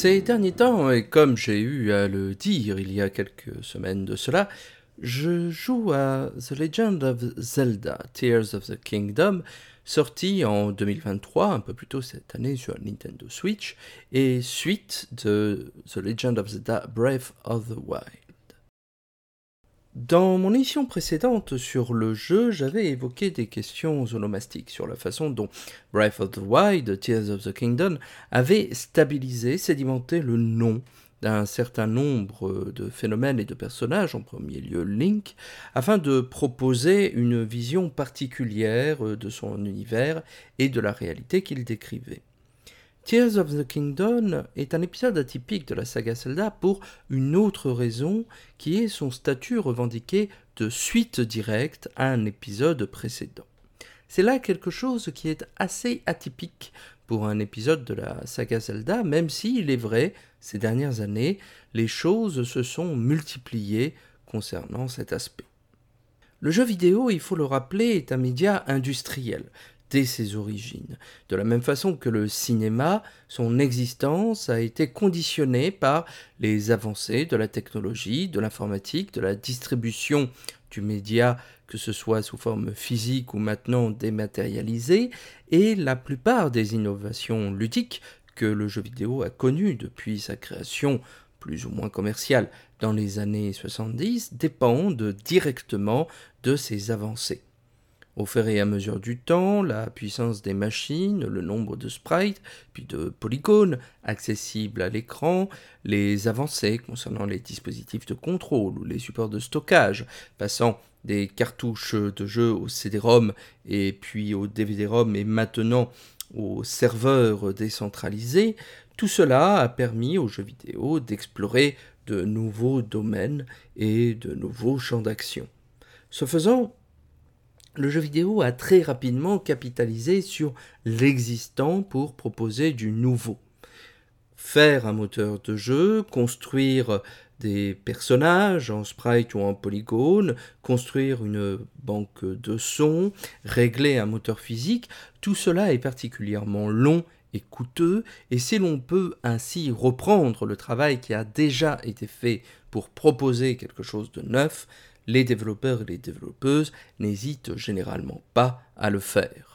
Ces derniers temps, et comme j'ai eu à le dire il y a quelques semaines de cela, je joue à The Legend of Zelda Tears of the Kingdom, sorti en 2023, un peu plus tôt cette année sur Nintendo Switch, et suite de The Legend of Zelda Breath of the Wild. Dans mon émission précédente sur le jeu, j'avais évoqué des questions onomastiques sur la façon dont Breath of the Wild, Tears of the Kingdom avait stabilisé, sédimenté le nom d'un certain nombre de phénomènes et de personnages, en premier lieu Link, afin de proposer une vision particulière de son univers et de la réalité qu'il décrivait. Tears of the Kingdom est un épisode atypique de la saga Zelda pour une autre raison qui est son statut revendiqué de suite directe à un épisode précédent. C'est là quelque chose qui est assez atypique pour un épisode de la saga Zelda, même si, il est vrai, ces dernières années, les choses se sont multipliées concernant cet aspect. Le jeu vidéo, il faut le rappeler, est un média industriel dès ses origines. De la même façon que le cinéma, son existence a été conditionnée par les avancées de la technologie, de l'informatique, de la distribution du média, que ce soit sous forme physique ou maintenant dématérialisée, et la plupart des innovations ludiques que le jeu vidéo a connues depuis sa création plus ou moins commerciale dans les années 70 dépendent directement de ces avancées. Au fur et à mesure du temps, la puissance des machines, le nombre de sprites, puis de polygones accessibles à l'écran, les avancées concernant les dispositifs de contrôle ou les supports de stockage, passant des cartouches de jeu au CD-ROM et puis au DVD-ROM et maintenant aux serveurs décentralisés, tout cela a permis aux jeux vidéo d'explorer de nouveaux domaines et de nouveaux champs d'action. Ce faisant, le jeu vidéo a très rapidement capitalisé sur l'existant pour proposer du nouveau. Faire un moteur de jeu, construire des personnages en sprite ou en polygone, construire une banque de sons, régler un moteur physique, tout cela est particulièrement long et coûteux, et si l'on peut ainsi reprendre le travail qui a déjà été fait pour proposer quelque chose de neuf, les développeurs et les développeuses n'hésitent généralement pas à le faire.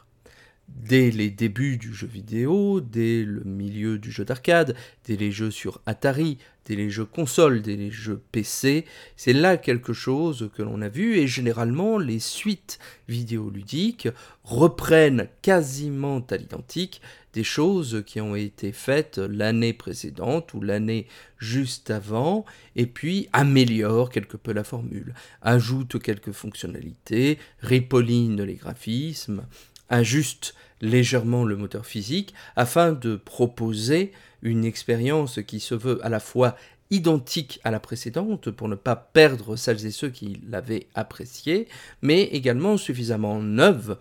Dès les débuts du jeu vidéo, dès le milieu du jeu d'arcade, dès les jeux sur Atari, dès les jeux consoles, dès les jeux PC, c'est là quelque chose que l'on a vu et généralement les suites vidéoludiques reprennent quasiment à l'identique des choses qui ont été faites l'année précédente ou l'année juste avant, et puis améliorent quelque peu la formule, ajoute quelques fonctionnalités, ripolline les graphismes, ajuste légèrement le moteur physique afin de proposer une expérience qui se veut à la fois identique à la précédente pour ne pas perdre celles et ceux qui l'avaient appréciée, mais également suffisamment neuve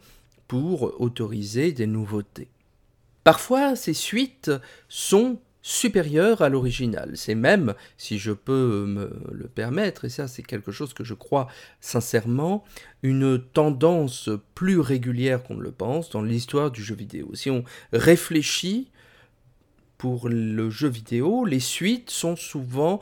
pour autoriser des nouveautés. Parfois, ces suites sont supérieures à l'original. C'est même, si je peux me le permettre, et ça c'est quelque chose que je crois sincèrement, une tendance plus régulière qu'on ne le pense dans l'histoire du jeu vidéo. Si on réfléchit pour le jeu vidéo, les suites sont souvent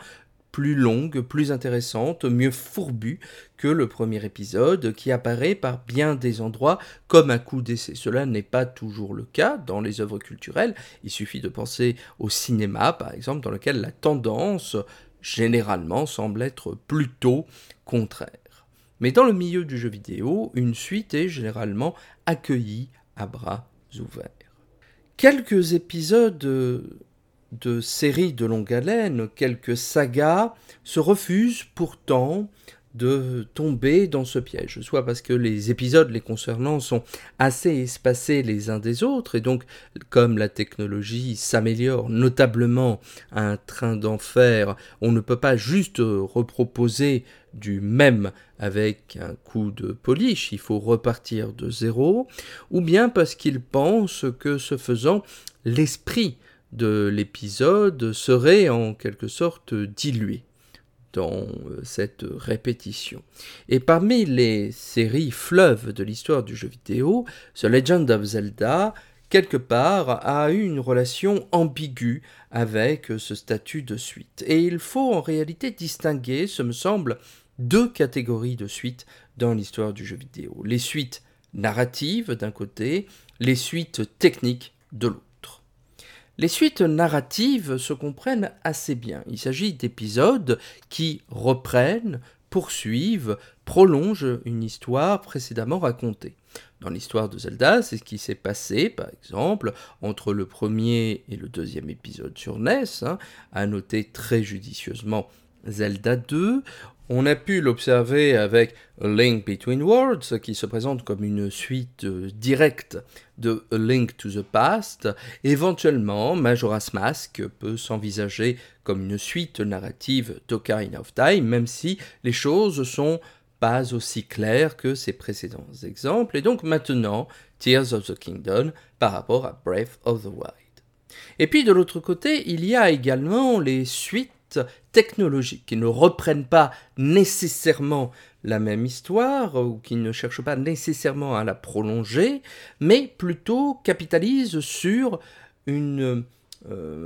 plus longue, plus intéressante, mieux fourbue que le premier épisode, qui apparaît par bien des endroits comme un coup d'essai. Cela n'est pas toujours le cas dans les œuvres culturelles. Il suffit de penser au cinéma, par exemple, dans lequel la tendance, généralement, semble être plutôt contraire. Mais dans le milieu du jeu vidéo, une suite est généralement accueillie à bras ouverts. Quelques épisodes de séries de longue haleine, quelques sagas, se refusent pourtant de tomber dans ce piège, soit parce que les épisodes les concernant sont assez espacés les uns des autres, et donc comme la technologie s'améliore notablement un train d'enfer, on ne peut pas juste reproposer du même avec un coup de polish, il faut repartir de zéro, ou bien parce qu'ils pensent que ce faisant, l'esprit de l'épisode serait en quelque sorte dilué dans euh, cette répétition. Et parmi les séries fleuves de l'histoire du jeu vidéo, The Legend of Zelda, quelque part, a eu une relation ambiguë avec ce statut de suite. Et il faut en réalité distinguer, ce me semble, deux catégories de suites dans l'histoire du jeu vidéo. Les suites narratives d'un côté, les suites techniques de l'autre. Les suites narratives se comprennent assez bien. Il s'agit d'épisodes qui reprennent, poursuivent, prolongent une histoire précédemment racontée. Dans l'histoire de Zelda, c'est ce qui s'est passé, par exemple, entre le premier et le deuxième épisode sur NES, hein, à noter très judicieusement Zelda 2, on a pu l'observer avec A Link Between Worlds, qui se présente comme une suite euh, directe de A Link to the Past. Éventuellement, Majora's Mask peut s'envisager comme une suite narrative d'Ocarina of Time, même si les choses sont pas aussi claires que ses précédents exemples. Et donc maintenant, Tears of the Kingdom par rapport à Breath of the Wild. Et puis de l'autre côté, il y a également les suites technologiques qui ne reprennent pas nécessairement la même histoire ou qui ne cherchent pas nécessairement à la prolonger, mais plutôt capitalisent sur euh,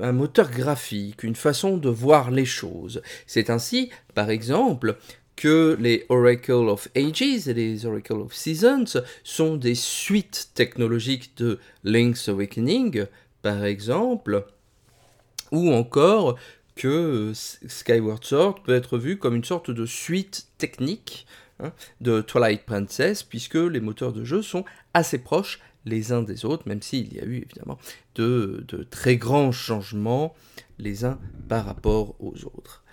un moteur graphique, une façon de voir les choses. C'est ainsi, par exemple, que les Oracle of Ages et les Oracle of Seasons sont des suites technologiques de Link's Awakening, par exemple, ou encore que euh, Skyward Sword peut être vu comme une sorte de suite technique hein, de Twilight Princess, puisque les moteurs de jeu sont assez proches les uns des autres, même s'il y a eu évidemment de, de, très grands changements les uns par rapport aux autres.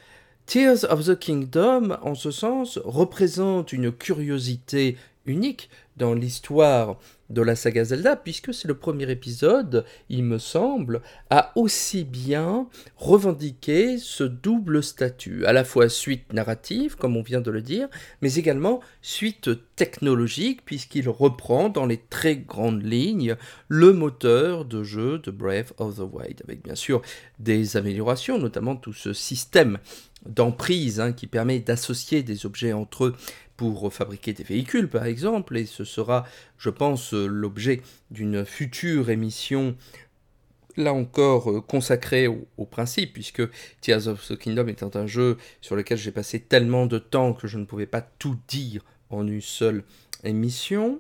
Tears of the Kingdom, en ce sens, représente une curiosité unique dans l'histoire de la saga Zelda, puisque c'est le premier épisode, il me semble, a aussi bien revendiqué ce double statut, à la fois suite narrative, comme on vient de le dire, mais également suite technologique, puisqu'il reprend dans les très grandes lignes le moteur de jeu de Breath of the Wild, avec bien sûr des améliorations, notamment tout ce système d'emprise hein, qui permet d'associer des objets entre eux pour fabriquer des véhicules par exemple, et ce sera, je pense, l'objet d'une future émission là encore euh, consacrée au, principe, puisque Tears of the Kingdom étant un jeu sur lequel j'ai passé tellement de temps que je ne pouvais pas tout dire en une seule émission.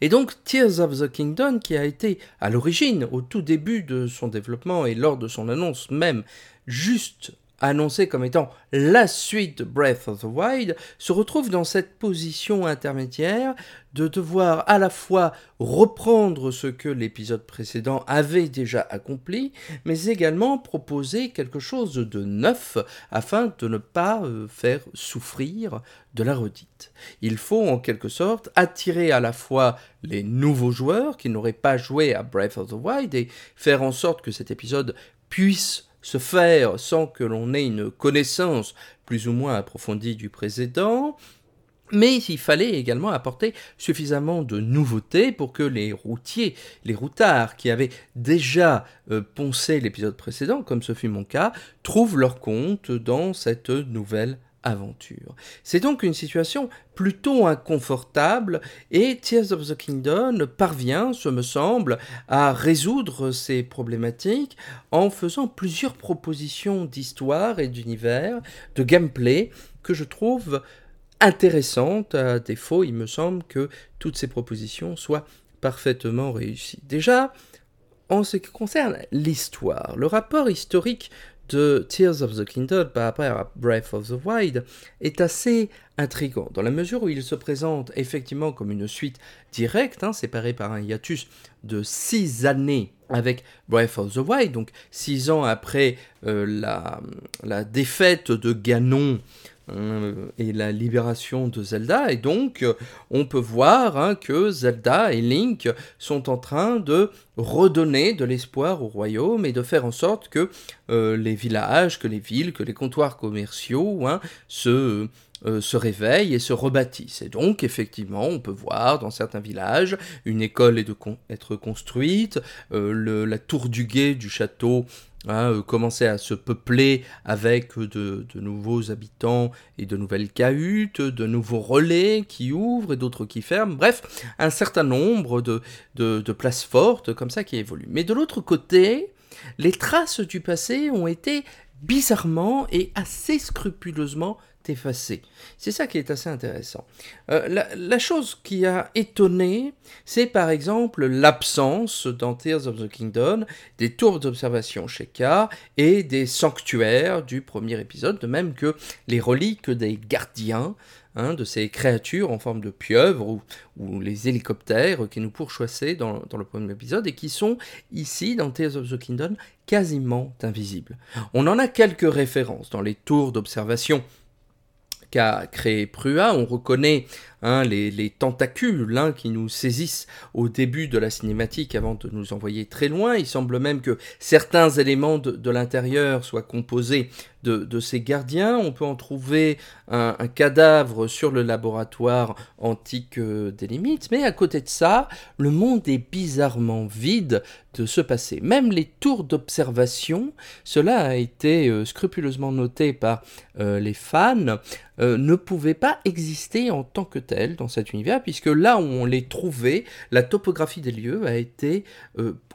Et donc Tears of the Kingdom, qui a été à l'origine, au tout début de son développement et lors de son annonce même, juste annoncé comme étant la suite de Breath of the Wild, se retrouve dans cette position intermédiaire de devoir à la fois reprendre ce que l'épisode précédent avait déjà accompli, mais également proposer quelque chose de neuf afin de ne pas euh, faire souffrir de la redite. Il faut en quelque sorte attirer à la fois les nouveaux joueurs qui n'auraient pas joué à Breath of the Wild et faire en sorte que cet épisode puisse se faire sans que l'on ait une connaissance plus ou moins approfondie du précédent, mais il fallait également apporter suffisamment de nouveautés pour que les routiers, les routards qui avaient déjà euh, poncé l'épisode précédent, comme ce fut mon cas, trouvent leur compte dans cette nouvelle C'est donc une situation plutôt inconfortable et Tears of the Kingdom parvient, ce me semble, à résoudre ces problématiques en faisant plusieurs propositions d'histoire et d'univers, de gameplay que je trouve intéressantes. À défaut, il me semble que toutes ces propositions soient parfaitement réussies. Déjà, en ce qui concerne l'histoire, le rapport historique de Tears of the Kingdom par rapport à Breath of the Wild est assez intrigant, dans la mesure où il se présente effectivement comme une suite directe, hein, séparée par un hiatus de six années avec Breath of the Wild, donc six ans après euh, la, la, défaite de Ganon et la libération de Zelda. Et donc, euh, on peut voir hein, que Zelda et Link sont en train de redonner de l'espoir au royaume et de faire en sorte que euh, les villages, que les villes, que les comptoirs commerciaux hein, se, se réveillent et se rebâtissent. Et donc, effectivement, on peut voir dans certains villages une école est de être construite, la tour du guet du château Hein, euh, commencer à se peupler avec de, nouveaux habitants et de nouvelles cahutes, de nouveaux relais qui ouvrent et d'autres qui ferment, bref, un certain nombre de, de places fortes comme ça qui évoluent. Mais de l'autre côté, les traces du passé ont été bizarrement et assez scrupuleusement effacé. C'est ça qui est assez intéressant. Euh, la, chose qui a étonné, c'est par exemple l'absence dans Tears of the Kingdom des tours d'observation chez K et des sanctuaires du premier épisode, de même que les reliques des gardiens hein, de ces créatures en forme de pieuvres ou, les hélicoptères qui nous pourchassaient dans, dans, le premier épisode et qui sont ici dans Tears of the Kingdom quasiment invisibles. On en a quelques références dans les tours d'observation qu'a créé Prua. On reconnaît hein, les, tentacules hein, qui nous saisissent au début de la cinématique avant de nous envoyer très loin. Il semble même que certains éléments de l'intérieur soient composés de, ces gardiens. On peut en trouver un, cadavre sur le laboratoire antique euh, des limites, mais à côté de ça, le monde est bizarrement vide de ce passé. Même les tours d'observation, cela a été euh, scrupuleusement noté par euh, les fans, ne pouvaient pas exister en tant que dans cet univers, puisque là où on les trouvait, la topographie des lieux a été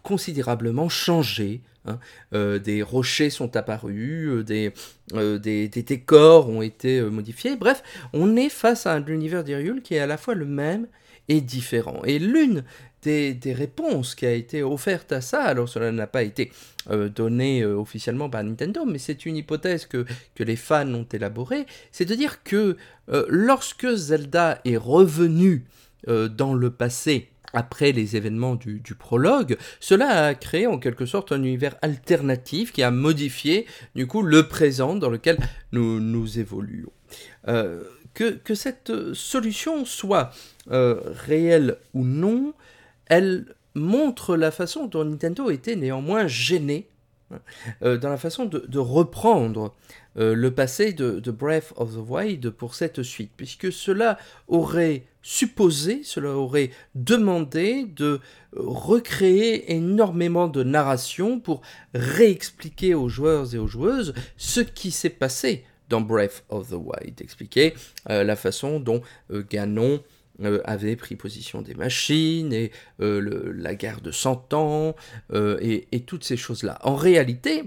considérablement changée Hein. Euh, des rochers sont apparus, euh, euh, des, des, décors ont été modifiés. Bref, on est face à un univers d'Hyrule qui est à la fois le même et différent. Et l'une des, réponses qui a été offerte à ça, alors cela n'a pas été donné officiellement par Nintendo, mais c'est une hypothèse que, que les fans ont élaborée, c'est de dire que lorsque Zelda est revenu dans le passé, après les événements du, prologue, cela a créé en quelque sorte un univers alternatif qui a modifié du coup le présent dans lequel nous, nous évoluons. Euh, que, cette solution soit euh, ou non, elle montre la façon dont Nintendo était néanmoins gêné euh, dans la façon de, reprendre le passé de, Breath of the Wild pour cette suite, puisque cela aurait supposé, cela aurait demandé de recréer énormément de narration pour réexpliquer aux joueurs et aux joueuses ce qui s'est passé dans Breath of the Wild, expliquer euh, la façon dont euh, Ganon euh, avait pris position des machines et la guerre de 100 ans et, toutes ces choses-là. En réalité,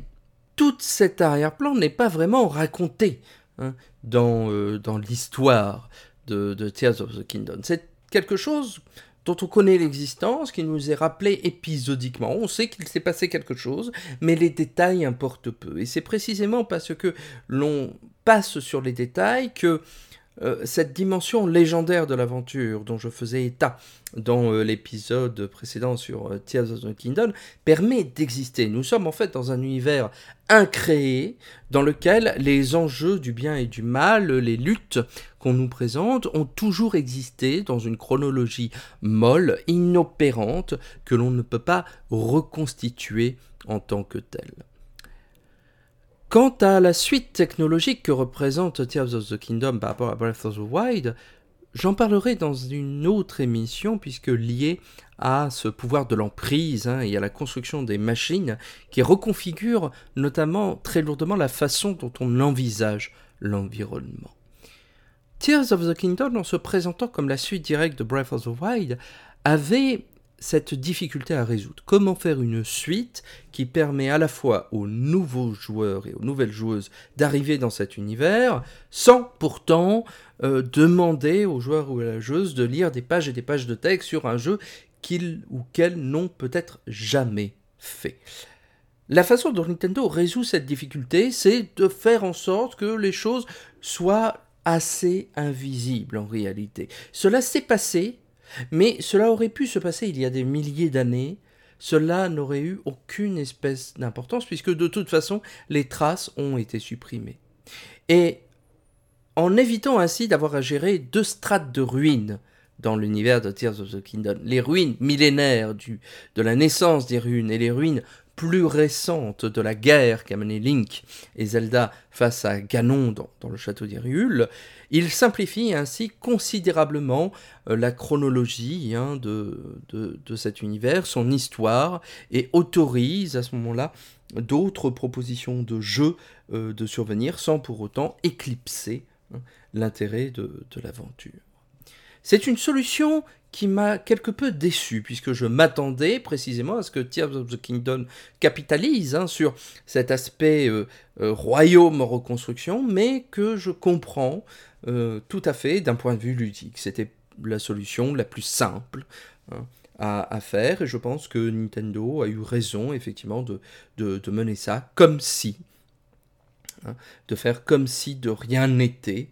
tout cet arrière-plan n'est pas vraiment raconté hein, dans, dans l'histoire de, Tears of the Kingdom. C'est quelque chose dont on connaît l'existence, qui nous est rappelé épisodiquement. On sait qu'il s'est passé quelque chose, mais les détails importent peu. Et c'est précisément parce que l'on passe sur les détails que euh, cette dimension légendaire de l'aventure dont je faisais état dans euh, l'épisode précédent sur euh, Tears of the Kingdom permet d'exister. Nous sommes en fait dans un univers incréé dans lequel les enjeux du bien et du mal, les luttes qu'on nous présente ont toujours existé dans une chronologie molle, inopérante, que l'on ne peut pas reconstituer en tant que telle. Quant à la suite technologique que représente Tears of the Kingdom par rapport à Breath of the Wild, j'en parlerai dans une autre émission puisque lié à ce pouvoir de l'emprise hein, et à la construction des machines qui reconfigure notamment très lourdement la façon dont on envisage l'environnement. Tears of the Kingdom, en se présentant comme la suite directe de Breath of the Wild, avait cette difficulté à résoudre. Comment faire une suite qui permet à la fois aux nouveaux joueurs et aux nouvelles joueuses d'arriver dans cet univers sans pourtant euh, demander aux joueurs ou à la joueuse de lire des pages et des pages de texte sur un jeu qu'ils ou qu'elles n'ont peut-être jamais fait. La façon dont Nintendo résout cette difficulté, c'est de faire en sorte que les choses soient assez invisibles en réalité. Cela s'est passé mais cela aurait pu se passer il y a des milliers d'années, cela n'aurait eu aucune espèce d'importance puisque de toute façon les traces ont été supprimées. Et en évitant ainsi d'avoir à gérer deux strates de ruines dans l'univers de Tears of the Kingdom. Les ruines millénaires du, de la naissance des ruines et les ruines plus récentes de la guerre qu'a mené Link et Zelda face à Ganon dans, le château d'Hyrule, il simplifie ainsi considérablement euh, la chronologie hein, de, cet univers, son histoire, et autorise à ce moment-là d'autres propositions de jeux euh, de survenir sans pour autant éclipser hein, l'intérêt de l'aventure. C'est une solution qui m'a quelque peu déçu, puisque je m'attendais précisément à ce que Tears of the Kingdom capitalise hein, sur cet aspect euh, euh, royaume reconstruction, mais que je comprends euh, tout à fait d'un point de vue ludique. C'était la solution la plus simple. Hein, à, faire, et je pense que Nintendo a eu raison effectivement de, mener ça comme si, hein, de faire comme si de rien n'était,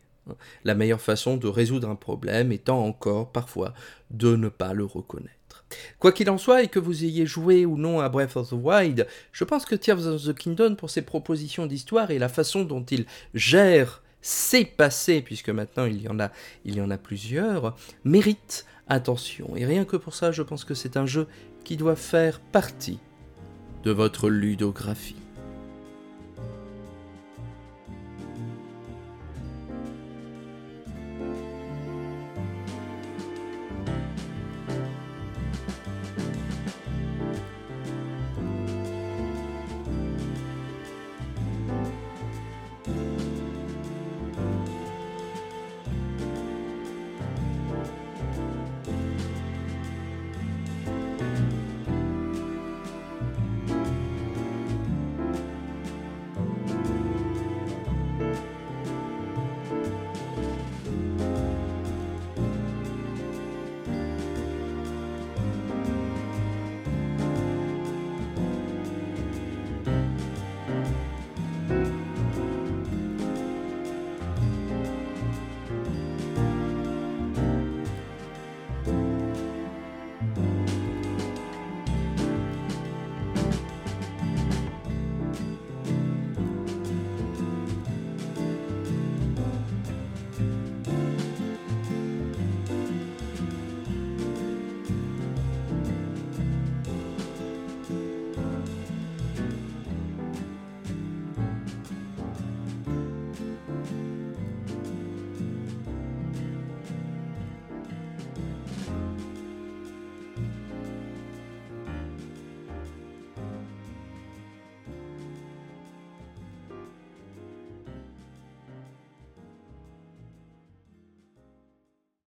la meilleure façon de résoudre un problème étant encore parfois de ne pas le reconnaître. Quoi qu'il en soit, et que vous ayez joué ou non à Breath of the Wild, je pense que Tears of the Kingdom, pour ses propositions d'histoire et la façon dont il gère ses passés, puisque maintenant il y en a, il y en a plusieurs, mérite attention. Et rien que pour ça, je pense que c'est un jeu qui doit faire partie de votre ludographie.